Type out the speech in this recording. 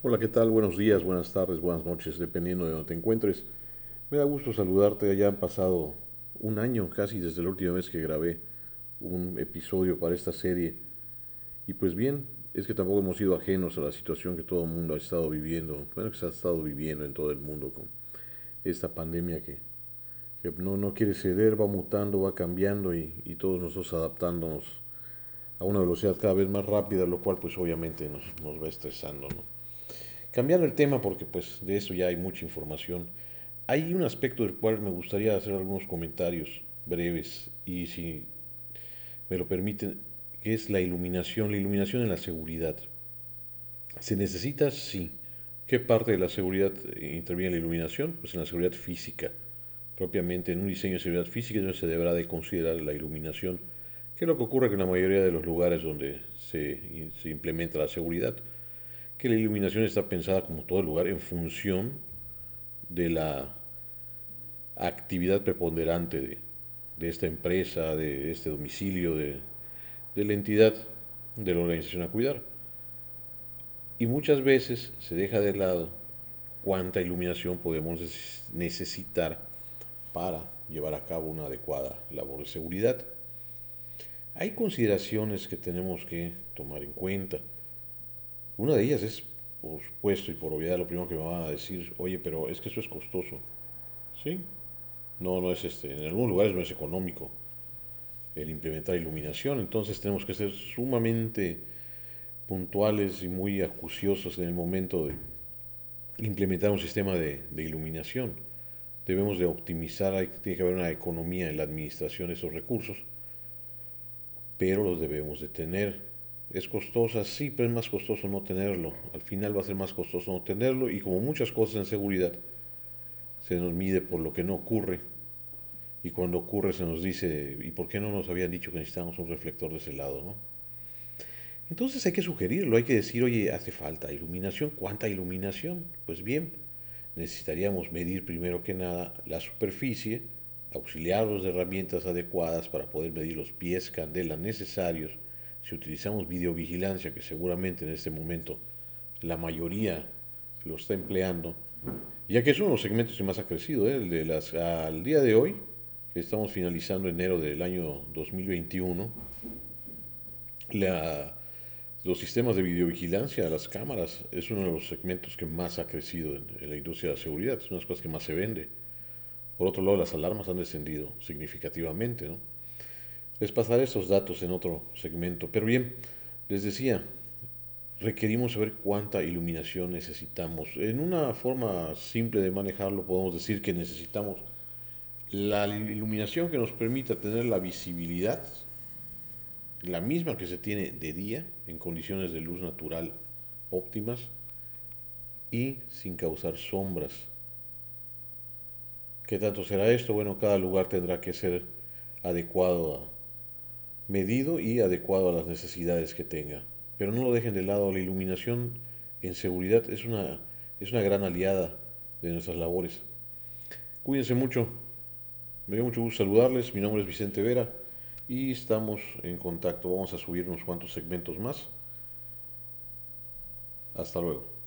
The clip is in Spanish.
Hola, ¿qué tal? Buenos días, buenas tardes, buenas noches, dependiendo de donde te encuentres. Me da gusto saludarte. Ya han pasado un año casi desde la última vez que grabé un episodio para esta serie. Y pues bien, es que tampoco hemos sido ajenos a la situación que todo el mundo ha estado viviendo, bueno, que se ha estado viviendo en todo el mundo con esta pandemia que, no, no quiere ceder, va mutando, va cambiando y, todos nosotros adaptándonos a una velocidad cada vez más rápida, lo cual pues obviamente nos, nos va estresando, ¿no? Cambiando el tema porque pues de eso ya hay mucha información, hay un aspecto del cual me gustaría hacer algunos comentarios breves y si me lo permiten, que es la iluminación, la iluminación en la seguridad. ¿Se necesita? Sí. ¿Qué parte de la seguridad interviene en la iluminación? Pues en la seguridad física. Propiamente en un diseño de seguridad física se deberá de considerar la iluminación, que es lo que ocurre en la mayoría de los lugares donde se, se implementa la seguridad que la iluminación está pensada como todo lugar en función de la actividad preponderante de, de esta empresa, de este domicilio, de, de la entidad de la organización a cuidar. Y muchas veces se deja de lado cuánta iluminación podemos necesitar para llevar a cabo una adecuada labor de seguridad. Hay consideraciones que tenemos que tomar en cuenta. Una de ellas es, por supuesto y por obviedad, lo primero que me van a decir, oye, pero es que eso es costoso. ¿Sí? No, no es este, en algunos lugares no es económico el implementar iluminación, entonces tenemos que ser sumamente puntuales y muy acuciosos en el momento de implementar un sistema de, de iluminación. Debemos de optimizar, hay, tiene que haber una economía en la administración de esos recursos, pero los debemos de tener es costosa, sí, pero es más costoso no tenerlo. Al final va a ser más costoso no tenerlo y como muchas cosas en seguridad, se nos mide por lo que no ocurre. Y cuando ocurre se nos dice, ¿y por qué no nos habían dicho que necesitamos un reflector de ese lado? ¿no? Entonces hay que sugerirlo, hay que decir, oye, hace falta iluminación. ¿Cuánta iluminación? Pues bien, necesitaríamos medir primero que nada la superficie, auxiliarlos de herramientas adecuadas para poder medir los pies candela necesarios si utilizamos videovigilancia, que seguramente en este momento la mayoría lo está empleando, ya que es uno de los segmentos que más ha crecido, ¿eh? el de las, al día de hoy, que estamos finalizando enero del año 2021, la, los sistemas de videovigilancia, las cámaras, es uno de los segmentos que más ha crecido en, en la industria de la seguridad, es una de las cosas que más se vende. Por otro lado, las alarmas han descendido significativamente, ¿no? Les pasaré estos datos en otro segmento. Pero bien, les decía, requerimos saber cuánta iluminación necesitamos. En una forma simple de manejarlo podemos decir que necesitamos la iluminación que nos permita tener la visibilidad, la misma que se tiene de día, en condiciones de luz natural óptimas y sin causar sombras. ¿Qué tanto será esto? Bueno, cada lugar tendrá que ser adecuado a medido y adecuado a las necesidades que tenga. Pero no lo dejen de lado, la iluminación en seguridad es una, es una gran aliada de nuestras labores. Cuídense mucho, me dio mucho gusto saludarles, mi nombre es Vicente Vera y estamos en contacto, vamos a subir unos cuantos segmentos más. Hasta luego.